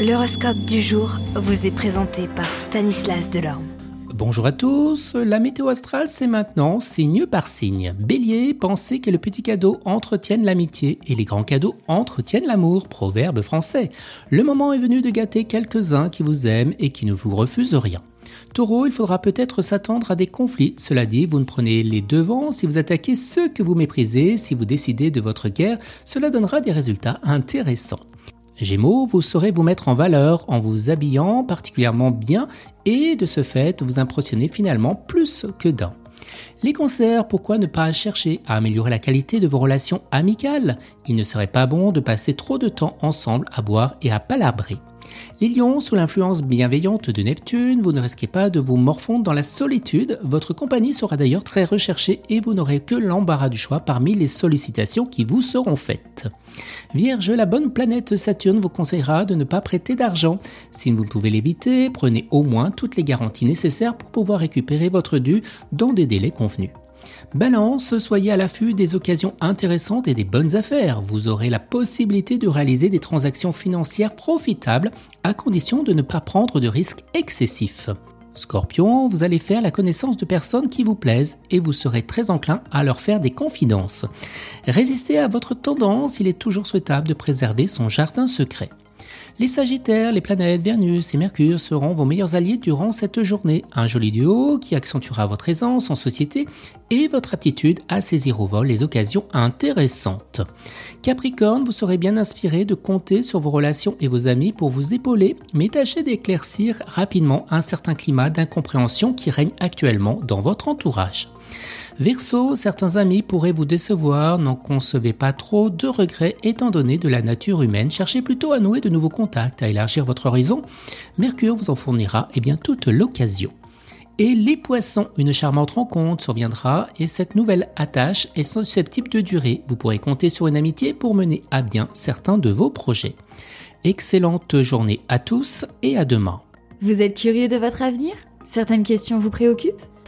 L'horoscope du jour vous est présenté par Stanislas Delorme. Bonjour à tous, la météo astrale c'est maintenant signe par signe. Bélier, pensez que le petit cadeau entretienne l'amitié et les grands cadeaux entretiennent l'amour, proverbe français. Le moment est venu de gâter quelques-uns qui vous aiment et qui ne vous refusent rien. Taureau, il faudra peut-être s'attendre à des conflits. Cela dit, vous ne prenez les devants si vous attaquez ceux que vous méprisez, si vous décidez de votre guerre, cela donnera des résultats intéressants. Gémeaux, vous saurez vous mettre en valeur en vous habillant particulièrement bien et de ce fait vous impressionner finalement plus que d'un. Les concerts, pourquoi ne pas chercher à améliorer la qualité de vos relations amicales? Il ne serait pas bon de passer trop de temps ensemble à boire et à palabrer. Les lions, sous l'influence bienveillante de Neptune, vous ne risquez pas de vous morfondre dans la solitude. Votre compagnie sera d'ailleurs très recherchée et vous n'aurez que l'embarras du choix parmi les sollicitations qui vous seront faites. Vierge, la bonne planète Saturne vous conseillera de ne pas prêter d'argent. Si vous pouvez l'éviter, prenez au moins toutes les garanties nécessaires pour pouvoir récupérer votre dû dans des délais convenus. Balance, soyez à l'affût des occasions intéressantes et des bonnes affaires. Vous aurez la possibilité de réaliser des transactions financières profitables à condition de ne pas prendre de risques excessifs. Scorpion, vous allez faire la connaissance de personnes qui vous plaisent et vous serez très enclin à leur faire des confidences. Résistez à votre tendance, il est toujours souhaitable de préserver son jardin secret. Les Sagittaires, les planètes Vénus et Mercure seront vos meilleurs alliés durant cette journée. Un joli duo qui accentuera votre aisance en société et votre aptitude à saisir au vol les occasions intéressantes. Capricorne, vous serez bien inspiré de compter sur vos relations et vos amis pour vous épauler, mais tâchez d'éclaircir rapidement un certain climat d'incompréhension qui règne actuellement dans votre entourage. Verseau, certains amis pourraient vous décevoir, n'en concevez pas trop de regrets étant donné de la nature humaine, cherchez plutôt à nouer de nouveaux contacts, à élargir votre horizon. Mercure vous en fournira eh bien toute l'occasion. Et les poissons, une charmante rencontre surviendra et cette nouvelle attache est susceptible de durer. Vous pourrez compter sur une amitié pour mener à bien certains de vos projets. Excellente journée à tous et à demain. Vous êtes curieux de votre avenir? Certaines questions vous préoccupent?